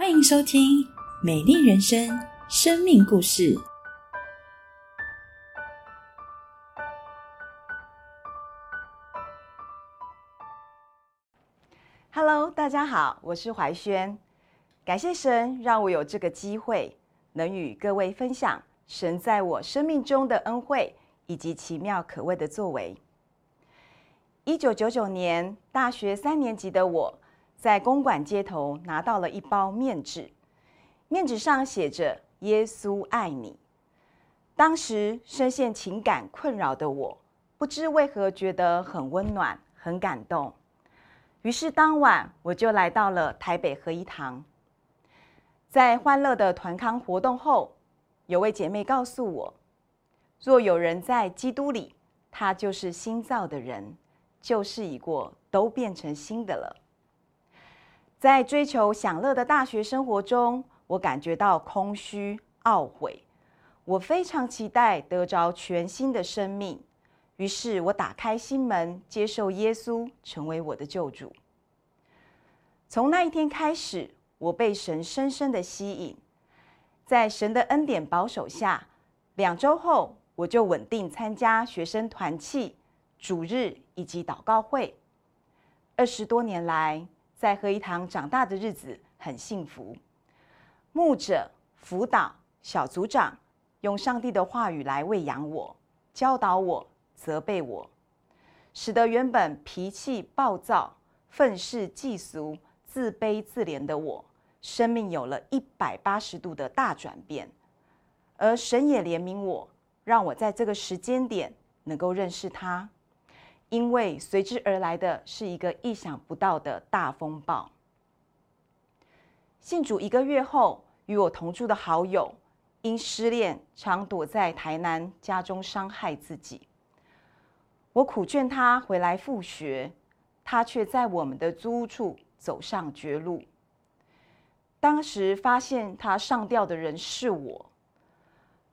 欢迎收听《美丽人生》生命故事。Hello，大家好，我是怀萱。感谢神让我有这个机会，能与各位分享神在我生命中的恩惠以及奇妙可畏的作为。一九九九年大学三年级的我，在公馆街头拿到了一包面纸，面纸上写着“耶稣爱你”。当时深陷情感困扰的我，不知为何觉得很温暖、很感动。于是当晚我就来到了台北合一堂。在欢乐的团康活动后，有位姐妹告诉我：“若有人在基督里，他就是新造的人。”旧事已过，都变成新的了。在追求享乐的大学生活中，我感觉到空虚、懊悔。我非常期待得着全新的生命，于是我打开心门，接受耶稣成为我的救主。从那一天开始，我被神深深的吸引，在神的恩典保守下，两周后我就稳定参加学生团契。主日以及祷告会，二十多年来在合一堂长大的日子很幸福。牧者、辅导、小组长用上帝的话语来喂养我、教导我、责备我，使得原本脾气暴躁、愤世嫉俗、自卑自怜的我，生命有了一百八十度的大转变。而神也怜悯我，让我在这个时间点能够认识他。因为随之而来的是一个意想不到的大风暴。信主一个月后，与我同住的好友因失恋，常躲在台南家中伤害自己。我苦劝他回来复学，他却在我们的租屋处走上绝路。当时发现他上吊的人是我，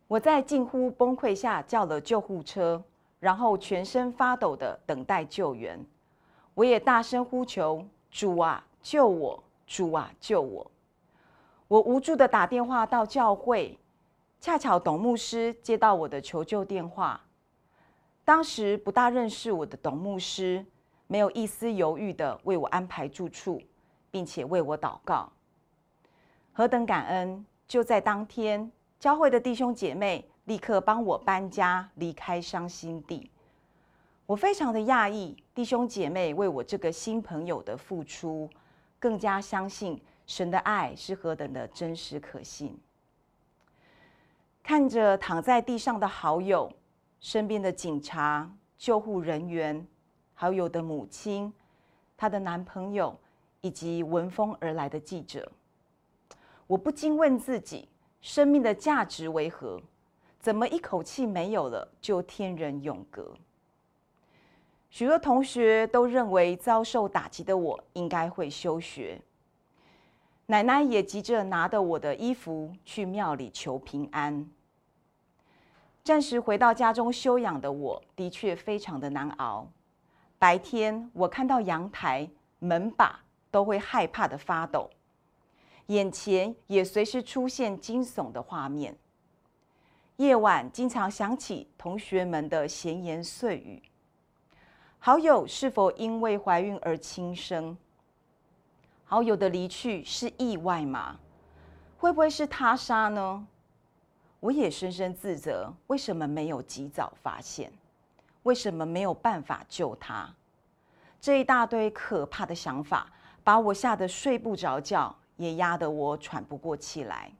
我在近乎崩溃下叫了救护车。然后全身发抖的等待救援，我也大声呼求：“主啊，救我！主啊，救我！”我无助的打电话到教会，恰巧董牧师接到我的求救电话。当时不大认识我的董牧师，没有一丝犹豫的为我安排住处，并且为我祷告。何等感恩！就在当天，教会的弟兄姐妹。立刻帮我搬家，离开伤心地。我非常的讶异，弟兄姐妹为我这个新朋友的付出，更加相信神的爱是何等的真实可信。看着躺在地上的好友，身边的警察、救护人员，好友的母亲，她的男朋友，以及闻风而来的记者，我不禁问自己：生命的价值为何？怎么一口气没有了就天人永隔？许多同学都认为遭受打击的我应该会休学。奶奶也急着拿着我的衣服去庙里求平安。暂时回到家中休养的我，的确非常的难熬。白天我看到阳台门把都会害怕的发抖，眼前也随时出现惊悚的画面。夜晚经常想起同学们的闲言碎语，好友是否因为怀孕而轻生？好友的离去是意外吗？会不会是他杀呢？我也深深自责，为什么没有及早发现？为什么没有办法救他？这一大堆可怕的想法，把我吓得睡不着觉，也压得我喘不过气来。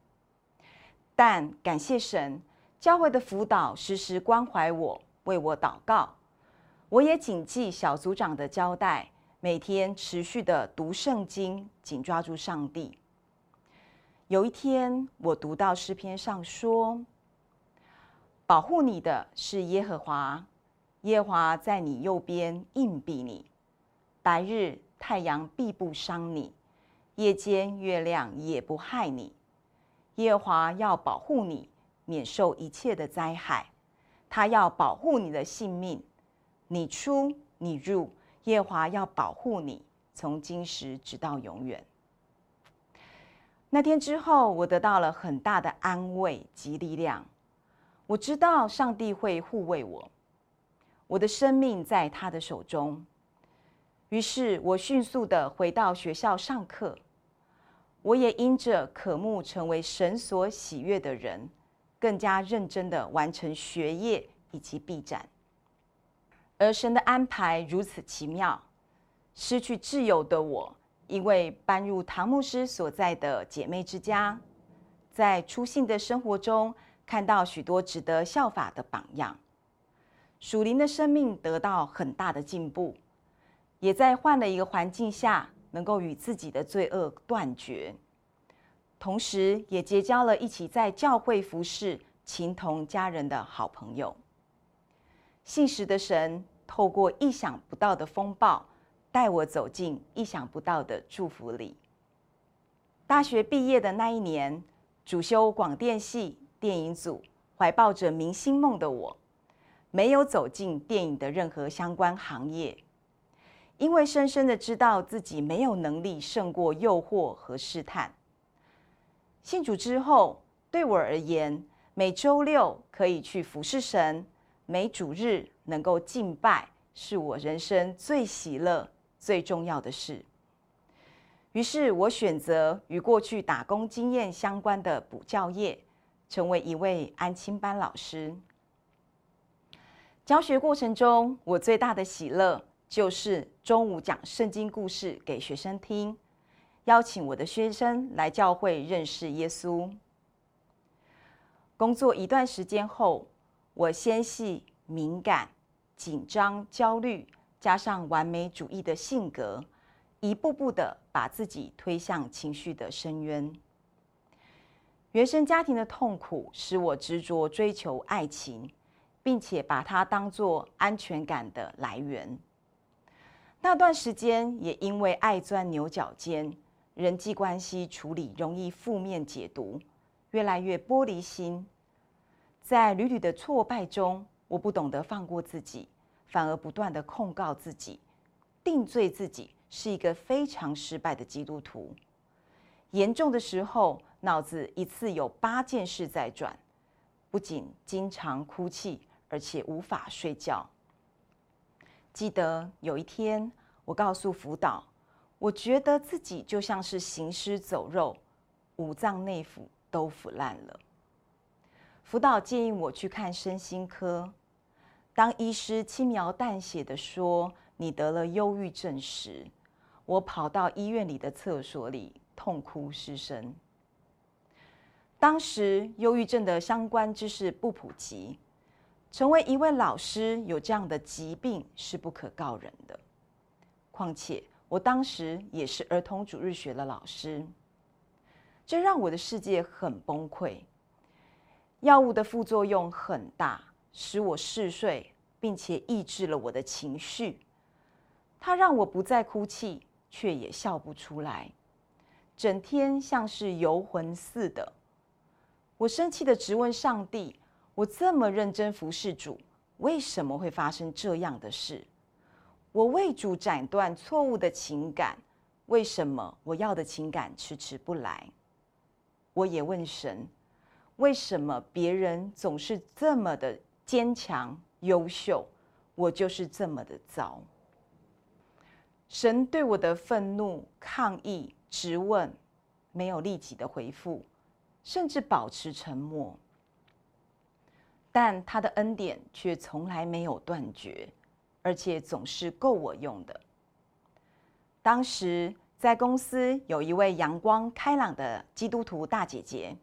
但感谢神。教会的辅导时时关怀我，为我祷告。我也谨记小组长的交代，每天持续的读圣经，紧抓住上帝。有一天，我读到诗篇上说：“保护你的是耶和华，耶和华在你右边硬币你，白日太阳必不伤你，夜间月亮也不害你。耶和华要保护你。”免受一切的灾害，他要保护你的性命，你出你入，耶和华要保护你，从今时直到永远。那天之后，我得到了很大的安慰及力量。我知道上帝会护卫我，我的生命在他的手中。于是我迅速的回到学校上课。我也因着渴慕成为神所喜悦的人，更加认真的完成学业以及毕展。而神的安排如此奇妙，失去挚友的我，因为搬入唐牧师所在的姐妹之家，在初信的生活中看到许多值得效法的榜样，属灵的生命得到很大的进步，也在换了一个环境下。能够与自己的罪恶断绝，同时也结交了一起在教会服侍、情同家人的好朋友。信实的神透过意想不到的风暴，带我走进意想不到的祝福里。大学毕业的那一年，主修广电系电影组，怀抱着明星梦的我，没有走进电影的任何相关行业。因为深深的知道自己没有能力胜过诱惑和试探。信主之后，对我而言，每周六可以去服侍神，每主日能够敬拜，是我人生最喜乐、最重要的事。于是我选择与过去打工经验相关的补教业，成为一位安亲班老师。教学过程中，我最大的喜乐。就是中午讲圣经故事给学生听，邀请我的学生来教会认识耶稣。工作一段时间后，我纤细、敏感、紧张、焦虑，加上完美主义的性格，一步步的把自己推向情绪的深渊。原生家庭的痛苦使我执着追求爱情，并且把它当作安全感的来源。那段时间也因为爱钻牛角尖，人际关系处理容易负面解读，越来越玻璃心。在屡屡的挫败中，我不懂得放过自己，反而不断的控告自己，定罪自己是一个非常失败的基督徒。严重的时候，脑子一次有八件事在转，不仅经常哭泣，而且无法睡觉。记得有一天，我告诉辅导，我觉得自己就像是行尸走肉，五脏内腑都腐烂了。辅导建议我去看身心科。当医师轻描淡写的说你得了忧郁症时，我跑到医院里的厕所里痛哭失声。当时忧郁症的相关知识不普及。成为一位老师，有这样的疾病是不可告人的。况且我当时也是儿童主日学的老师，这让我的世界很崩溃。药物的副作用很大，使我嗜睡，并且抑制了我的情绪。它让我不再哭泣，却也笑不出来，整天像是游魂似的。我生气的质问上帝。我这么认真服侍主，为什么会发生这样的事？我为主斩断错误的情感，为什么我要的情感迟迟不来？我也问神，为什么别人总是这么的坚强优秀，我就是这么的糟？神对我的愤怒、抗议、质问，没有立即的回复，甚至保持沉默。但他的恩典却从来没有断绝，而且总是够我用的。当时在公司有一位阳光开朗的基督徒大姐姐，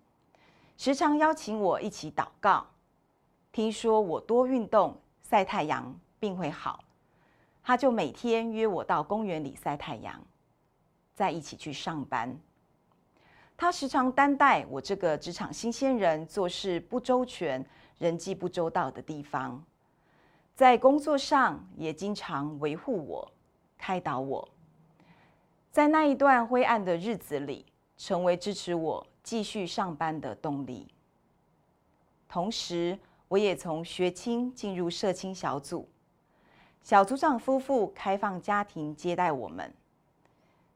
时常邀请我一起祷告。听说我多运动、晒太阳，病会好，她就每天约我到公园里晒太阳，再一起去上班。她时常担待我这个职场新鲜人做事不周全。人际不周到的地方，在工作上也经常维护我、开导我，在那一段灰暗的日子里，成为支持我继续上班的动力。同时，我也从学青进入社青小组，小组长夫妇开放家庭接待我们。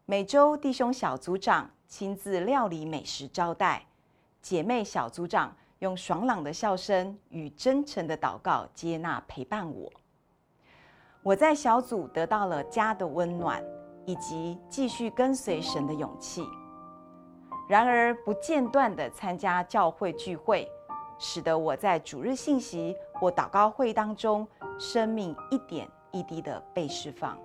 每周弟兄小组长亲自料理美食招待，姐妹小组长用爽朗的笑声与真诚的祷告接纳陪伴我。我在小组得到了家的温暖，以及继续跟随神的勇气。然而，不间断的参加教会聚会，使得我在主日信息或祷告会当中，生命一点一滴的被释放。